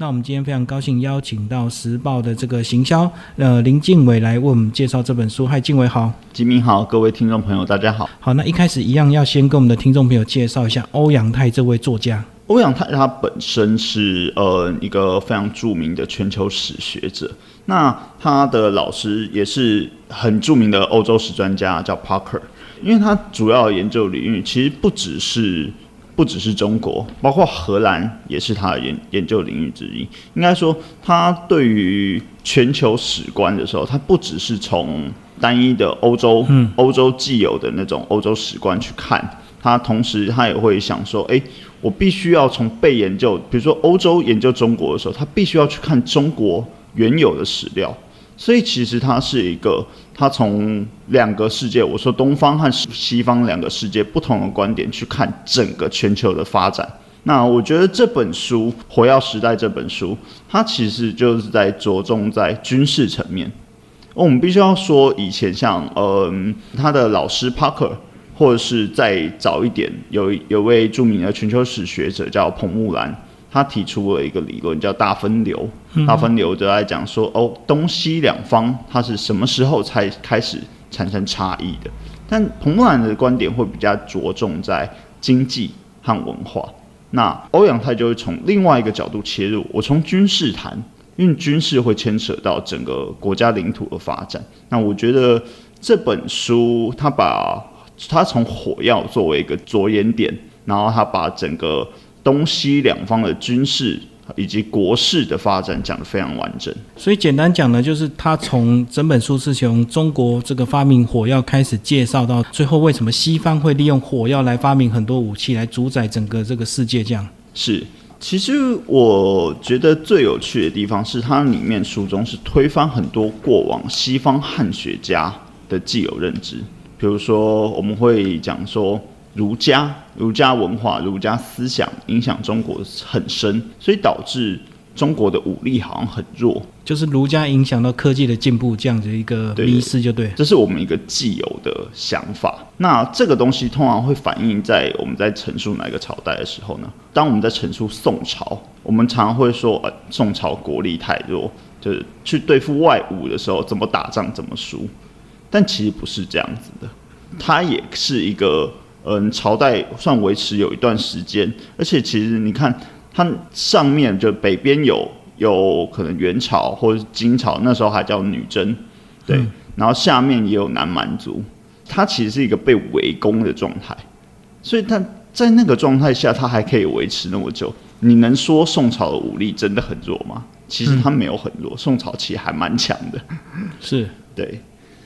那我们今天非常高兴邀请到时报的这个行销呃林敬伟来为我们介绍这本书。嗨，敬伟好，吉明好，各位听众朋友大家好。好，那一开始一样要先跟我们的听众朋友介绍一下欧阳泰这位作家。欧阳泰他本身是呃一个非常著名的全球史学者，那他的老师也是很著名的欧洲史专家，叫 Parker。因为他主要研究领域其实不只是。不只是中国，包括荷兰也是他的研研究领域之一。应该说，他对于全球史观的时候，他不只是从单一的欧洲、欧洲既有的那种欧洲史观去看，他同时他也会想说：，哎，我必须要从被研究，比如说欧洲研究中国的时候，他必须要去看中国原有的史料。所以其实它是一个，它从两个世界，我说东方和西方两个世界不同的观点去看整个全球的发展。那我觉得这本书《火药时代》这本书，它其实就是在着重在军事层面。我们必须要说，以前像嗯他的老师 Parker，或者是再早一点，有有位著名的全球史学者叫彭木兰。他提出了一个理论，叫大分流。大分流就在讲说，哦，东西两方它是什么时候才开始产生差异的？但彭木兰的观点会比较着重在经济和文化。那欧阳泰就会从另外一个角度切入，我从军事谈，因为军事会牵扯到整个国家领土的发展。那我觉得这本书，他把他从火药作为一个着眼点，然后他把整个。东西两方的军事以及国事的发展讲得非常完整，所以简单讲呢，就是他从整本书是从中国这个发明火药开始介绍到最后，为什么西方会利用火药来发明很多武器来主宰整个这个世界？这样是，其实我觉得最有趣的地方是它里面书中是推翻很多过往西方汉学家的既有认知，比如说我们会讲说。儒家、儒家文化、儒家思想影响中国很深，所以导致中国的武力好像很弱，就是儒家影响到科技的进步这样子一个迷失，就对。这是我们一个既有的想法。那这个东西通常会反映在我们在陈述哪个朝代的时候呢？当我们在陈述宋朝，我们常常会说，呃，宋朝国力太弱，就是去对付外侮的时候，怎么打仗怎么输。但其实不是这样子的，它也是一个。嗯，朝代算维持有一段时间，而且其实你看，它上面就北边有有可能元朝或者金朝，那时候还叫女真，对，然后下面也有南蛮族，它其实是一个被围攻的状态，所以它在那个状态下，它还可以维持那么久。你能说宋朝的武力真的很弱吗？其实它没有很弱，宋朝其实还蛮强的，是对。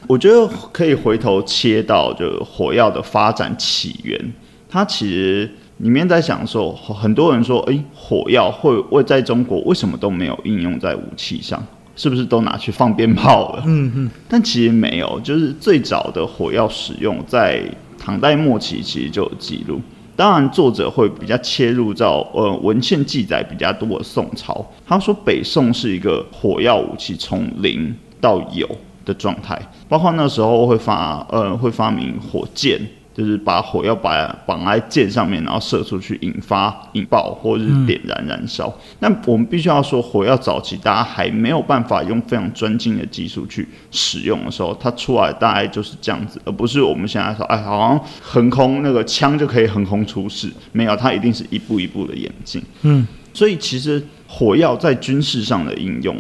我觉得可以回头切到就火药的发展起源，它其实里面在想说，很多人说，哎，火药会会在中国为什么都没有应用在武器上？是不是都拿去放鞭炮了？嗯嗯。但其实没有，就是最早的火药使用在唐代末期其实就有记录。当然，作者会比较切入到呃文献记载比较多的宋朝，他说北宋是一个火药武器从零到有。的状态，包括那时候会发，呃，会发明火箭，就是把火药把绑在箭上面，然后射出去，引发引爆或者是点燃燃烧。那我们必须要说，火药早期大家还没有办法用非常专精的技术去使用的时候，它出来大概就是这样子，而不是我们现在说，哎，好像横空那个枪就可以横空出世，没有，它一定是一步一步的演进。嗯，所以其实火药在军事上的应用。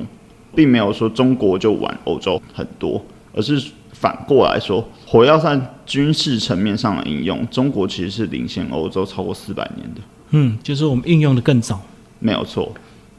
并没有说中国就玩欧洲很多，而是反过来说，火药在军事层面上的应用，中国其实是领先欧洲超过四百年的。嗯，就是我们应用的更早，没有错。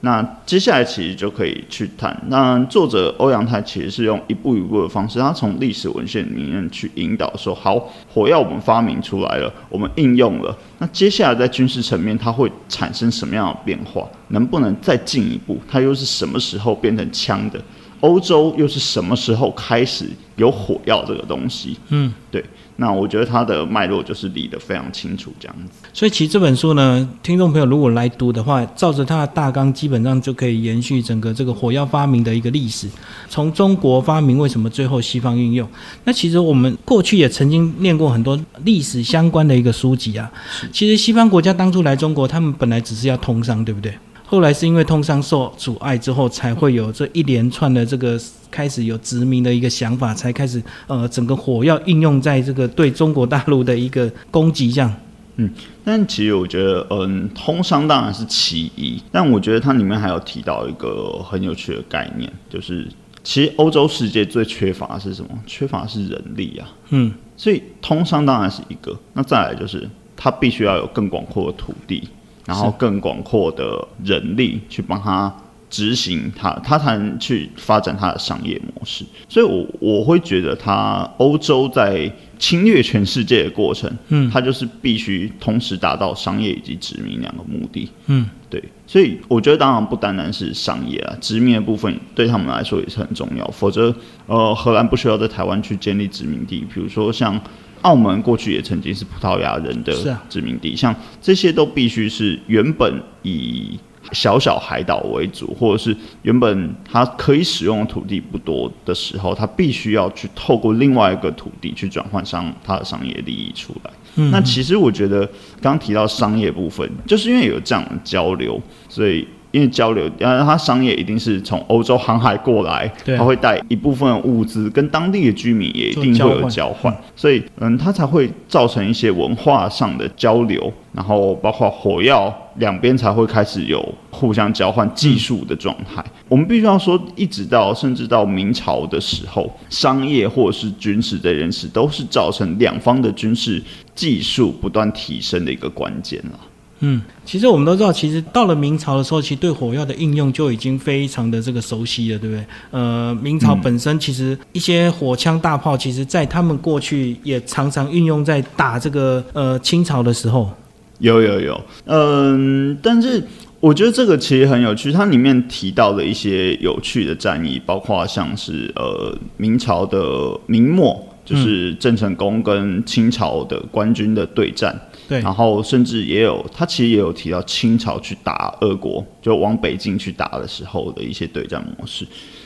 那接下来其实就可以去谈。那作者欧阳泰其实是用一步一步的方式，他从历史文献里面去引导说：好，火药我们发明出来了，我们应用了。那接下来在军事层面，它会产生什么样的变化？能不能再进一步？它又是什么时候变成枪的？欧洲又是什么时候开始有火药这个东西？嗯，对。那我觉得它的脉络就是理得非常清楚，这样子。所以其实这本书呢，听众朋友如果来读的话，照着它的大纲，基本上就可以延续整个这个火药发明的一个历史，从中国发明为什么最后西方运用。那其实我们过去也曾经念过很多历史相关的一个书籍啊。其实西方国家当初来中国，他们本来只是要通商，对不对？后来是因为通商受阻碍之后，才会有这一连串的这个开始有殖民的一个想法，才开始呃整个火药应用在这个对中国大陆的一个攻击这样。嗯，但其实我觉得，嗯，通商当然是其一，但我觉得它里面还有提到一个很有趣的概念，就是其实欧洲世界最缺乏的是什么？缺乏的是人力啊。嗯，所以通商当然是一个，那再来就是它必须要有更广阔的土地，然后更广阔的人力去帮他执行他，他才能去发展他的商业模式。所以我我会觉得，他欧洲在侵略全世界的过程，嗯他就是必须同时达到商业以及殖民两个目的。嗯，对，所以我觉得当然不单单是商业啊，殖民的部分对他们来说也是很重要。否则，呃，荷兰不需要在台湾去建立殖民地，比如说像澳门过去也曾经是葡萄牙人的殖民地，像这些都必须是原本以小小海岛为主，或者是原本它可以使用的土地不多的时候，它必须要去透过另外一个土地去转换商它的商业利益出来。嗯那其实我觉得刚刚提到商业部分，就是因为有这样的交流，所以因为交流，然后它商业一定是从欧洲航海过来，它会带一部分物资跟当地的居民也一定会有交换，所以嗯，它才会造成一些文化上的交流，然后包括火药两边才会开始有互相交换技术的状态。我们必须要说，一直到甚至到明朝的时候，商业或者是军事的人士，都是造成两方的军事技术不断提升的一个关键了。嗯，其实我们都知道，其实到了明朝的时候，其实对火药的应用就已经非常的这个熟悉了，对不对？呃，明朝本身其实一些火枪大炮，其实在他们过去也常常运用在打这个呃清朝的时候。有有有，嗯，但是我觉得这个其实很有趣，它里面提到的一些有趣的战役，包括像是呃明朝的明末，就是郑成功跟清朝的官军的对战，对，然后甚至也有他其实也有提到清朝去打俄国，就往北京去打的时候的一些对战模式。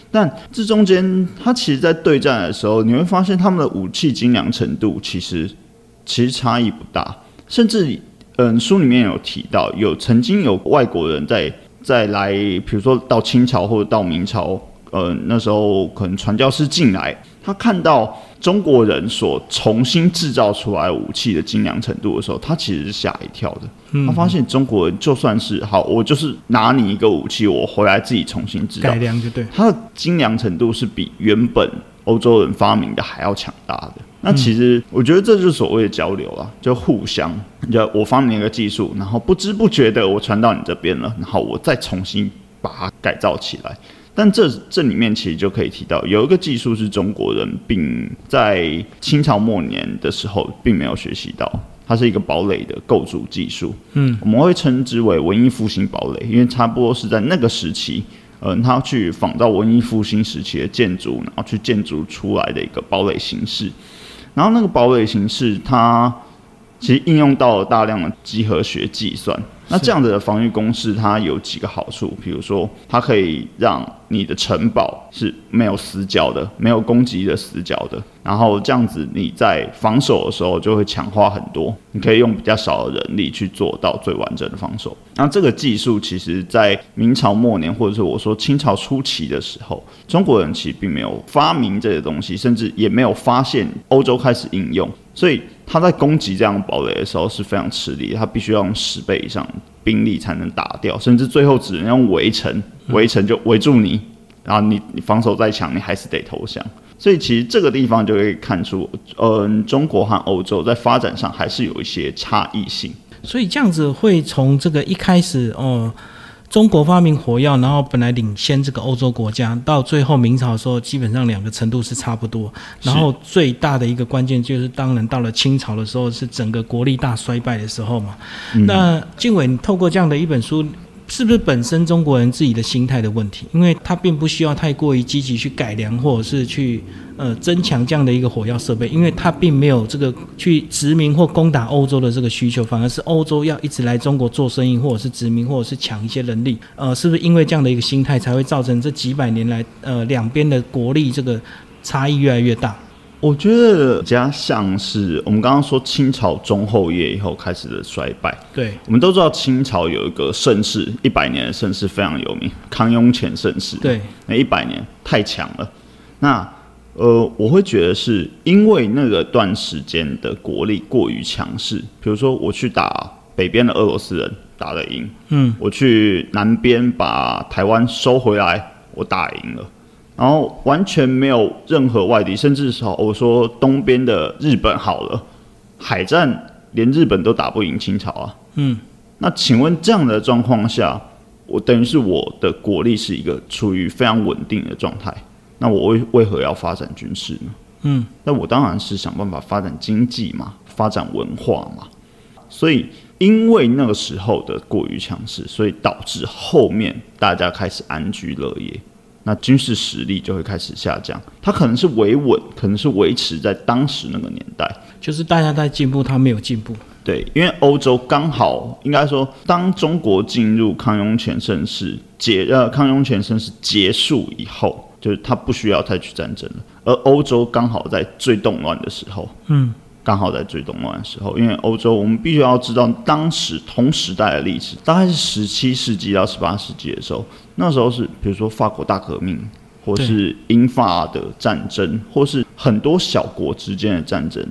但这中间，他其实在对战的时候，你会发现他们的武器精良程度其实其实差异不大，甚至嗯，书里面有提到，有曾经有外国人在在来，比如说到清朝或者到明朝，呃，那时候可能传教士进来，他看到中国人所重新制造出来武器的精良程度的时候，他其实是吓一跳的。他发现中国人就算是好，我就是拿你一个武器，我回来自己重新制造改，良就对。它的精良程度是比原本欧洲人发明的还要强大的。那其实我觉得这就是所谓的交流啊，就互相，就我发明一个技术，然后不知不觉的我传到你这边了，然后我再重新把它改造起来。但这这里面其实就可以提到，有一个技术是中国人并在清朝末年的时候并没有学习到，它是一个堡垒的构筑技术。嗯，我们会称之为文艺复兴堡垒，因为差不多是在那个时期，嗯、他去仿照文艺复兴时期的建筑，然后去建筑出来的一个堡垒形式。然后那个堡垒形式，它其实应用到了大量的几何学计算。那这样子的防御公式，它有几个好处，比如说，它可以让你的城堡是没有死角的，没有攻击的死角的。然后这样子你在防守的时候就会强化很多，你可以用比较少的人力去做到最完整的防守。那这个技术其实，在明朝末年或者是我说清朝初期的时候，中国人其实并没有发明这些东西，甚至也没有发现欧洲开始应用，所以他在攻击这样堡垒的时候是非常吃力，他必须要用十倍以上兵力才能打掉，甚至最后只能用围城，围城就围住你，然后你你防守再强，你还是得投降。所以其实这个地方就可以看出，嗯、中国和欧洲在发展上还是有一些差异性。所以这样子会从这个一开始哦，中国发明火药，然后本来领先这个欧洲国家，到最后明朝的时候，基本上两个程度是差不多。然后最大的一个关键就是，当然到了清朝的时候，是整个国力大衰败的时候嘛。那静伟，你透过这样的一本书。是不是本身中国人自己的心态的问题？因为他并不需要太过于积极去改良，或者是去呃增强这样的一个火药设备，因为它并没有这个去殖民或攻打欧洲的这个需求，反而是欧洲要一直来中国做生意，或者是殖民，或者是抢一些人力。呃，是不是因为这样的一个心态，才会造成这几百年来呃两边的国力这个差异越来越大？我觉得比较像是我们刚刚说清朝中后叶以后开始的衰败。对，我们都知道清朝有一个盛世，一百年的盛世非常有名，康雍乾盛世。对，那一百年太强了。那呃，我会觉得是因为那个段时间的国力过于强势，比如说我去打北边的俄罗斯人，打得赢，嗯，我去南边把台湾收回来，我打赢了，然后完全没有任何外敌，甚至是我说东边的日本好了，海战连日本都打不赢清朝啊，嗯，那请问这样的状况下，我等于是我的国力是一个处于非常稳定的状态。那我为为何要发展军事呢？嗯，那我当然是想办法发展经济嘛，发展文化嘛。所以，因为那个时候的过于强势，所以导致后面大家开始安居乐业，那军事实力就会开始下降。它可能是维稳，可能是维持在当时那个年代，就是大家在进步，它没有进步。对，因为欧洲刚好应该说，当中国进入康雍乾盛世结呃康雍乾盛世结束以后。就是他不需要再去战争了，而欧洲刚好在最动乱的时候，嗯，刚好在最动乱的时候，因为欧洲我们必须要知道当时同时代的历史，大概是十七世纪到十八世纪的时候，那时候是比如说法国大革命，或是英法的战争，或是很多小国之间的战争。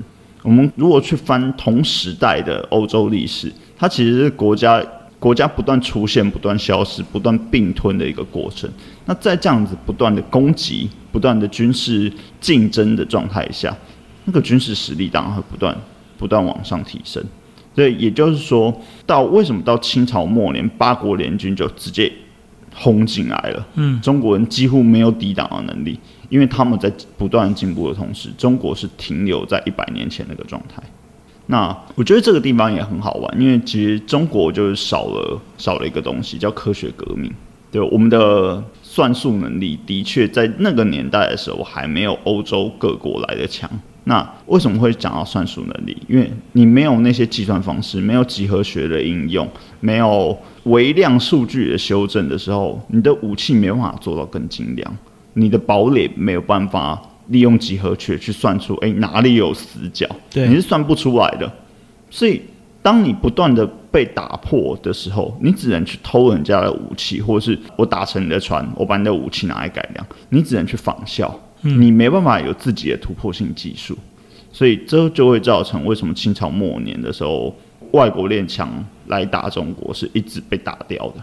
我们如果去翻同时代的欧洲历史，它其实是国家。国家不断出现、不断消失、不断并吞的一个过程。那在这样子不断的攻击、不断的军事竞争的状态下，那个军事实力当然会不断、不断往上提升。所以也就是说，到为什么到清朝末年，八国联军就直接轰进来了？嗯，中国人几乎没有抵挡的能力，因为他们在不断进步的同时，中国是停留在一百年前那个状态。那我觉得这个地方也很好玩，因为其实中国就是少了少了一个东西，叫科学革命。对，我们的算术能力的确在那个年代的时候还没有欧洲各国来的强。那为什么会讲到算术能力？因为你没有那些计算方式，没有几何学的应用，没有微量数据的修正的时候，你的武器没办法做到更精良，你的堡垒没有办法。利用几何学去算出，哎，哪里有死角？对，你是算不出来的。所以，当你不断的被打破的时候，你只能去偷人家的武器，或者是我打沉你的船，我把你的武器拿来改良，你只能去仿效，你没办法有自己的突破性技术。所以，这就会造成为什么清朝末年的时候，外国列强来打中国是一直被打掉的。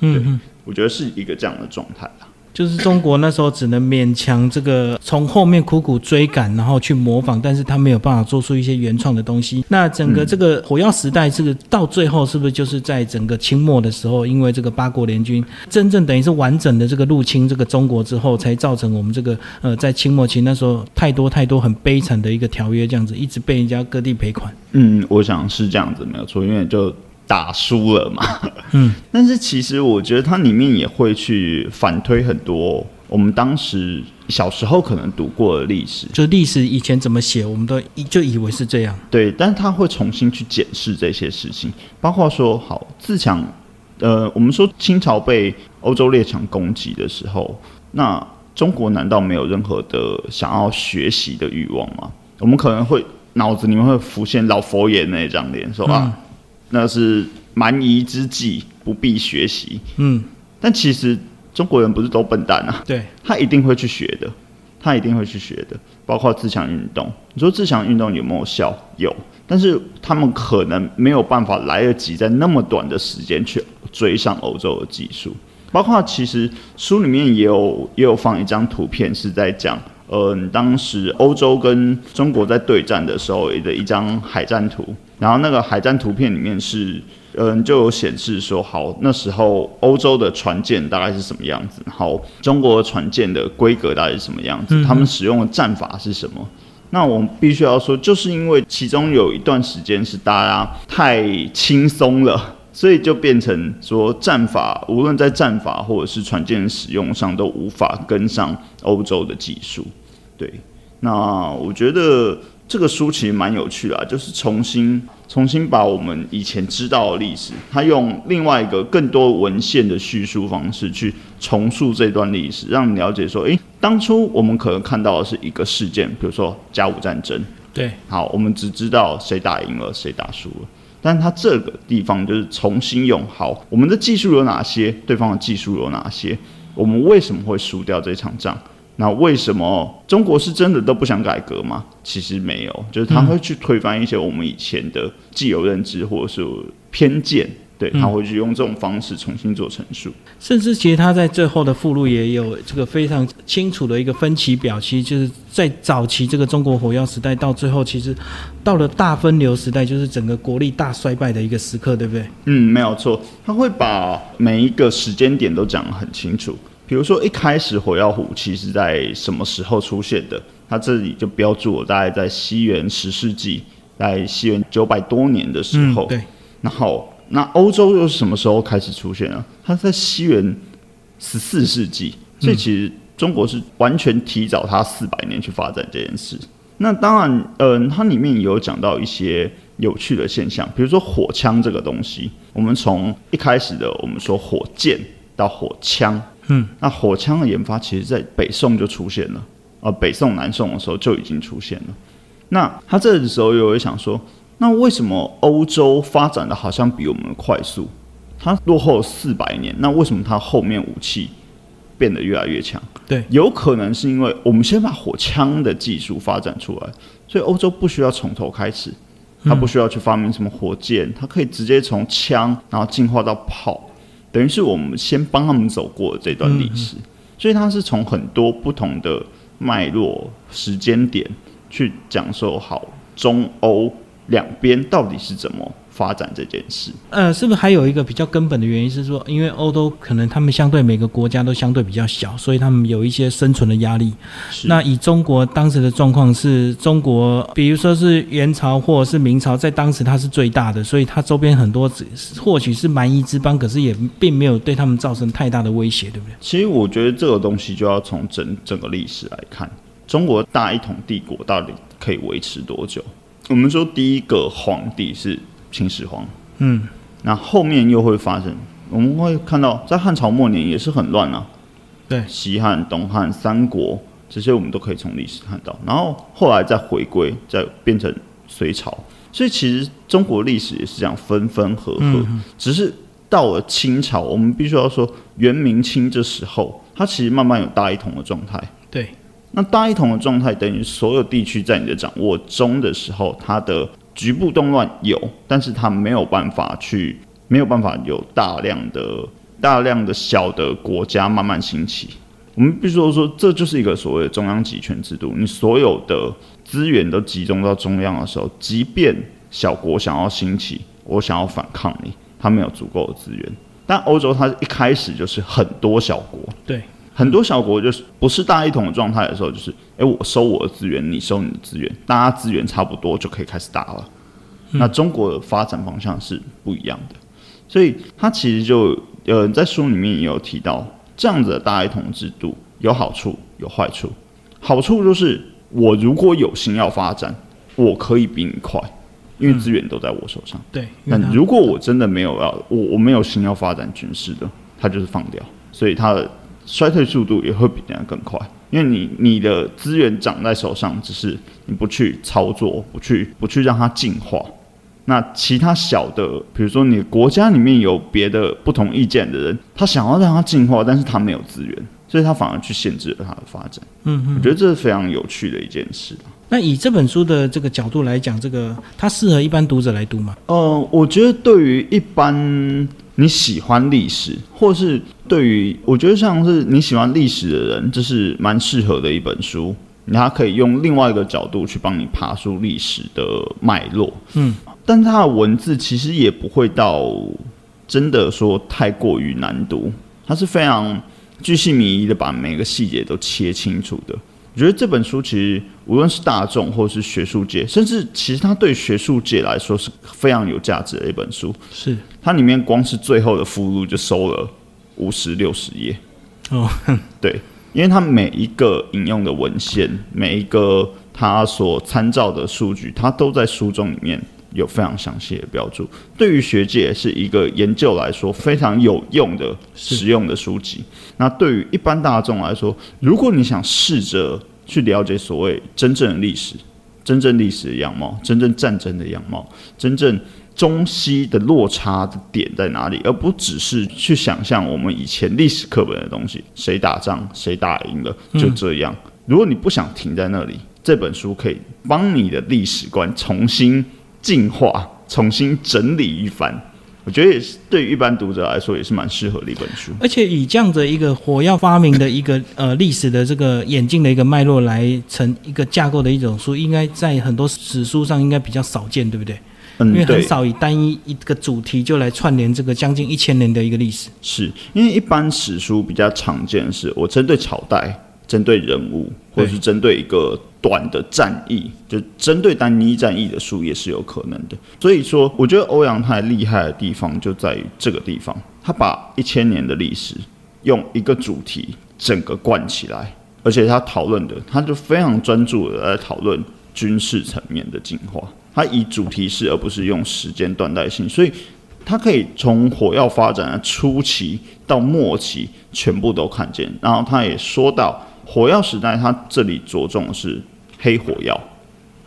嗯，我觉得是一个这样的状态啊。就是中国那时候只能勉强这个从后面苦苦追赶，然后去模仿，但是他没有办法做出一些原创的东西。那整个这个火药时代，这个到最后是不是就是在整个清末的时候，因为这个八国联军真正等于是完整的这个入侵这个中国之后，才造成我们这个呃在清末期那时候太多太多很悲惨的一个条约，这样子一直被人家各地赔款。嗯，我想是这样子没有错，因为就。打输了嘛？嗯，但是其实我觉得它里面也会去反推很多我们当时小时候可能读过的历史，就历史以前怎么写，我们都就以为是这样。对，但是他会重新去检视这些事情，包括说，好自强，呃，我们说清朝被欧洲列强攻击的时候，那中国难道没有任何的想要学习的欲望吗？我们可能会脑子里面会浮现老佛爷那张脸，说啊。那是蛮夷之计，不必学习。嗯，但其实中国人不是都笨蛋啊？对，他一定会去学的，他一定会去学的。包括自强运动，你说自强运动有没有效？有，但是他们可能没有办法来得及在那么短的时间去追上欧洲的技术。包括其实书里面也有也有放一张图片，是在讲。嗯，当时欧洲跟中国在对战的时候的一张海战图，然后那个海战图片里面是，嗯，就有显示说，好，那时候欧洲的船舰大概是什么样子，好，中国船舰的规格大概是什么样子，他们使用的战法是什么？那我们必须要说，就是因为其中有一段时间是大家太轻松了。所以就变成说，战法无论在战法或者是船舰使用上，都无法跟上欧洲的技术。对，那我觉得这个书其实蛮有趣的，就是重新重新把我们以前知道的历史，他用另外一个更多文献的叙述方式去重塑这段历史，让你了解说，诶，当初我们可能看到的是一个事件，比如说甲午战争，对，好，我们只知道谁打赢了，谁打输了。但他这个地方就是重新用好，我们的技术有哪些，对方的技术有哪些，我们为什么会输掉这场仗？那为什么中国是真的都不想改革吗？其实没有，就是他会去推翻一些我们以前的既有认知或者是偏见。对，他会去用这种方式重新做陈述，甚至其实他在最后的附录也有这个非常清楚的一个分歧表，其实就是在早期这个中国火药时代到最后，其实到了大分流时代，就是整个国力大衰败的一个时刻，对不对？嗯，没有错，他会把每一个时间点都讲得很清楚。比如说一开始火药虎其实在什么时候出现的，它这里就标注了大概在西元十世纪，在西元九百多年的时候，对，然后。那欧洲又是什么时候开始出现啊？它在西元十四世纪，所以其实中国是完全提早它四百年去发展这件事。那当然，嗯，它里面有讲到一些有趣的现象，比如说火枪这个东西，我们从一开始的我们说火箭到火枪，嗯，那火枪的研发其实在北宋就出现了，呃，北宋南宋的时候就已经出现了。那他这个时候又会想说。那为什么欧洲发展的好像比我们快速？它落后四百年，那为什么它后面武器变得越来越强？对，有可能是因为我们先把火枪的技术发展出来，所以欧洲不需要从头开始，它不需要去发明什么火箭，它可以直接从枪然后进化到炮，等于是我们先帮他们走过这段历史，所以他是从很多不同的脉络、时间点去讲授好中欧。两边到底是怎么发展这件事？呃，是不是还有一个比较根本的原因是说，因为欧洲可能他们相对每个国家都相对比较小，所以他们有一些生存的压力。那以中国当时的状况是，中国比如说是元朝或者是明朝，在当时它是最大的，所以它周边很多或许是蛮夷之邦，可是也并没有对他们造成太大的威胁，对不对？其实我觉得这个东西就要从整整个历史来看，中国大一统帝国到底可以维持多久？我们说第一个皇帝是秦始皇，嗯，那后面又会发生，我们会看到在汉朝末年也是很乱啊，对，西汉、东汉、三国这些我们都可以从历史看到，然后后来再回归，再变成隋朝，所以其实中国历史也是这样分分合合，只是到了清朝，我们必须要说元明清这时候，它其实慢慢有大一统的状态，对。那大一统的状态等于所有地区在你的掌握中的时候，它的局部动乱有，但是它没有办法去，没有办法有大量的、大量的小的国家慢慢兴起。我们必须说，说这就是一个所谓的中央集权制度。你所有的资源都集中到中央的时候，即便小国想要兴起，我想要反抗你，他没有足够的资源。但欧洲它一开始就是很多小国，对。很多小国就是不是大一统的状态的时候，就是哎，我收我的资源，你收你的资源，大家资源差不多就可以开始打了。那中国的发展方向是不一样的，所以它其实就呃在书里面也有提到，这样子的大一统制度有好处有坏处。好处就是我如果有心要发展，我可以比你快，因为资源都在我手上。对。但如果我真的没有要我我没有心要发展军事的，他就是放掉，所以他的。衰退速度也会比人家更快，因为你你的资源长在手上，只是你不去操作，不去不去让它进化。那其他小的，比如说你国家里面有别的不同意见的人，他想要让它进化，但是他没有资源，所以他反而去限制了它的发展。嗯嗯，我觉得这是非常有趣的一件事。那以这本书的这个角度来讲，这个它适合一般读者来读吗？呃，我觉得对于一般你喜欢历史，或是对于我觉得像是你喜欢历史的人，这是蛮适合的一本书。它可以用另外一个角度去帮你爬出历史的脉络。嗯，但它的文字其实也不会到真的说太过于难读，它是非常巨细靡遗的把每个细节都切清楚的。我觉得这本书其实无论是大众或是学术界，甚至其实它对学术界来说是非常有价值的一本书。是它里面光是最后的附录就收了五十六十页。哦，对，因为它每一个引用的文献，每一个它所参照的数据，它都在书中里面有非常详细的标注，对于学界是一个研究来说非常有用的实用的书籍。那对于一般大众来说，如果你想试着去了解所谓真正的历史、真正历史的样貌、真正战争的样貌、真正中西的落差的点在哪里，而不只是去想象我们以前历史课本的东西，谁打仗谁打赢了就这样。如果你不想停在那里，这本书可以帮你的历史观重新进化、重新整理一番。我觉得也是对于一般读者来说也是蛮适合的一本书。而且以这样的一个火药发明的一个呃历史的这个演进的一个脉络来成一个架构的一种书，应该在很多史书上应该比较少见，对不对？嗯，因为很，少以单一一个主题就来串联这个将近一千年的一个历史。是因为一般史书比较常见的是我针对朝代、针对人物，或者是针对一个短的战役，就针对单一战役的输也是有可能的。所以说，我觉得欧阳太厉害的地方就在于这个地方，他把一千年的历史用一个主题整个贯起来，而且他讨论的，他就非常专注的来讨论军事层面的进化。他以主题式，而不是用时间断代性，所以他可以从火药发展的初期到末期全部都看见。然后他也说到火药时代，它这里着重的是黑火药。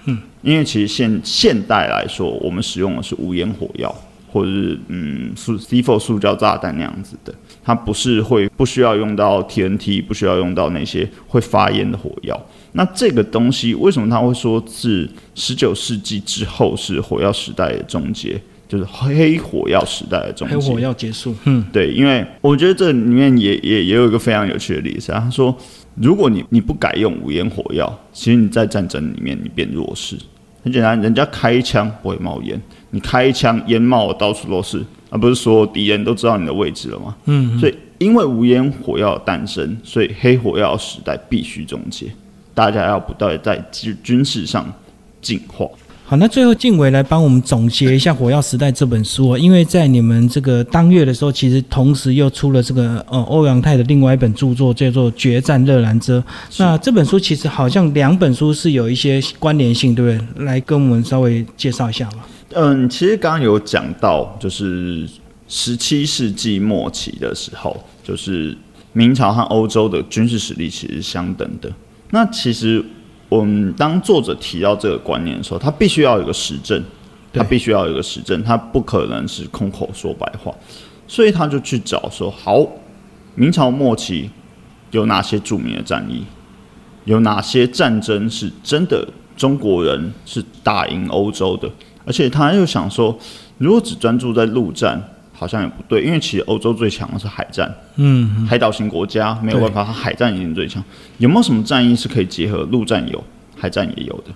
嗯，因为其实现现代来说，我们使用的是无烟火药，或者是嗯塑 C4 塑胶炸弹那样子的，它不是会不需要用到 TNT，不需要用到那些会发烟的火药。那这个东西为什么他会说是十九世纪之后是火药时代的终结，就是黑火药时代的终结？黑火药结束，嗯，对，因为我觉得这里面也也也有一个非常有趣的例子啊。他说，如果你你不改用无烟火药，其实你在战争里面你变弱势。很简单，人家开枪不会冒烟，你开一枪烟冒得到处都是，而不是所有敌人都知道你的位置了吗？嗯，所以因为无烟火药诞生，所以黑火药时代必须终结。大家要不断地在军军事上进化。好，那最后静伟来帮我们总结一下《火药时代》这本书、哦，因为在你们这个当月的时候，其实同时又出了这个呃欧阳泰的另外一本著作，叫做《决战热兰遮》。那这本书其实好像两本书是有一些关联性，对不对？来跟我们稍微介绍一下吧。嗯，其实刚刚有讲到，就是十七世纪末期的时候，就是明朝和欧洲的军事实力其实是相等的。那其实我们当作者提到这个观念的时候，他必须要有一个实证，他必须要有一个实证，他不可能是空口说白话，所以他就去找说，好，明朝末期有哪些著名的战役，有哪些战争是真的中国人是打赢欧洲的，而且他又想说，如果只专注在陆战，好像也不对，因为其实欧洲最强的是海战，嗯，海岛型国家没有办法，它海战一定最强。有没有什么战役是可以结合陆战有，海战也有的？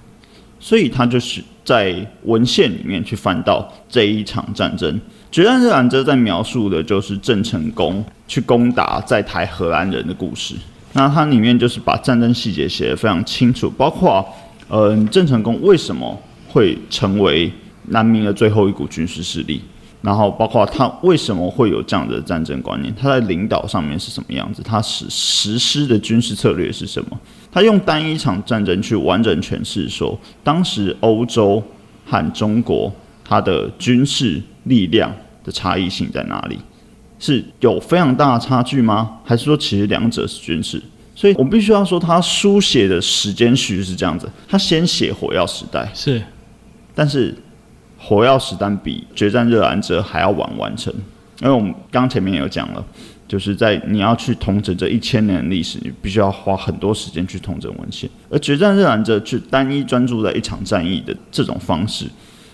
所以他就是在文献里面去翻到这一场战争。决战热兰遮在描述的就是郑成功去攻打在台荷兰人的故事。那它里面就是把战争细节写得非常清楚，包括呃郑成功为什么会成为南明的最后一股军事势力，然后包括他为什么会有这样的战争观念，他在领导上面是什么样子，他实实施的军事策略是什么，他用单一场战争去完整诠释说，当时欧洲和中国它的军事力量的差异性在哪里。是有非常大的差距吗？还是说其实两者是军事？所以我必须要说，他书写的时间序是这样子：他先写火药时代，是但是火药时代比决战热兰遮还要晚完成，因为我们刚前面有讲了，就是在你要去统整这一千年的历史，你必须要花很多时间去统整文献，而决战热兰遮去单一专注在一场战役的这种方式，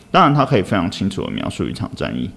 当然它可以非常清楚的描述一场战役，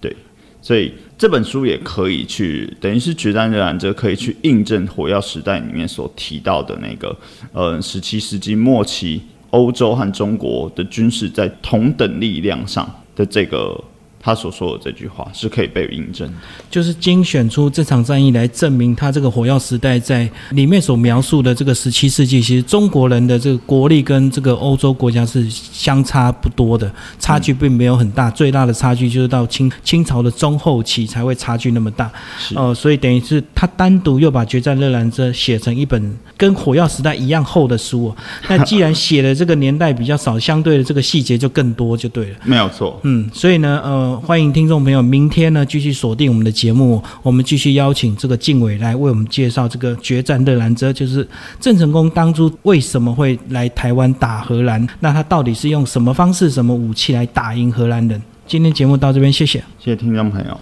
对，所以这本书也可以去，等于是决战热兰遮可以去印证火药时代里面所提到的那个，呃，十七世纪末期欧洲和中国的军事在同等力量上的这个他所说的这句话是可以被印证的。就是精选出这场战役来证明他这个火药时代在里面所描述的这个十七世纪，其实中国人的这个国力跟这个欧洲国家是相差不多的，差距并没有很大，最大的差距就是到清清朝的中后期才会差距那么大。是哦、所以等于是他单独又把《决战热兰遮》写成一本跟火药时代一样厚的书、哦。那既然写的这个年代比较少，相对的这个细节就更多，就对了。没有错。嗯，所以呢，呃，欢迎听众朋友明天呢继续锁定我们的节目，我们继续邀请这个静伟来为我们介绍这个决战热兰遮，就是郑成功当初为什么会来台湾打荷兰，那他到底是用什么方式、什么武器来打赢荷兰人？今天节目到这边，谢谢。谢谢听众朋友。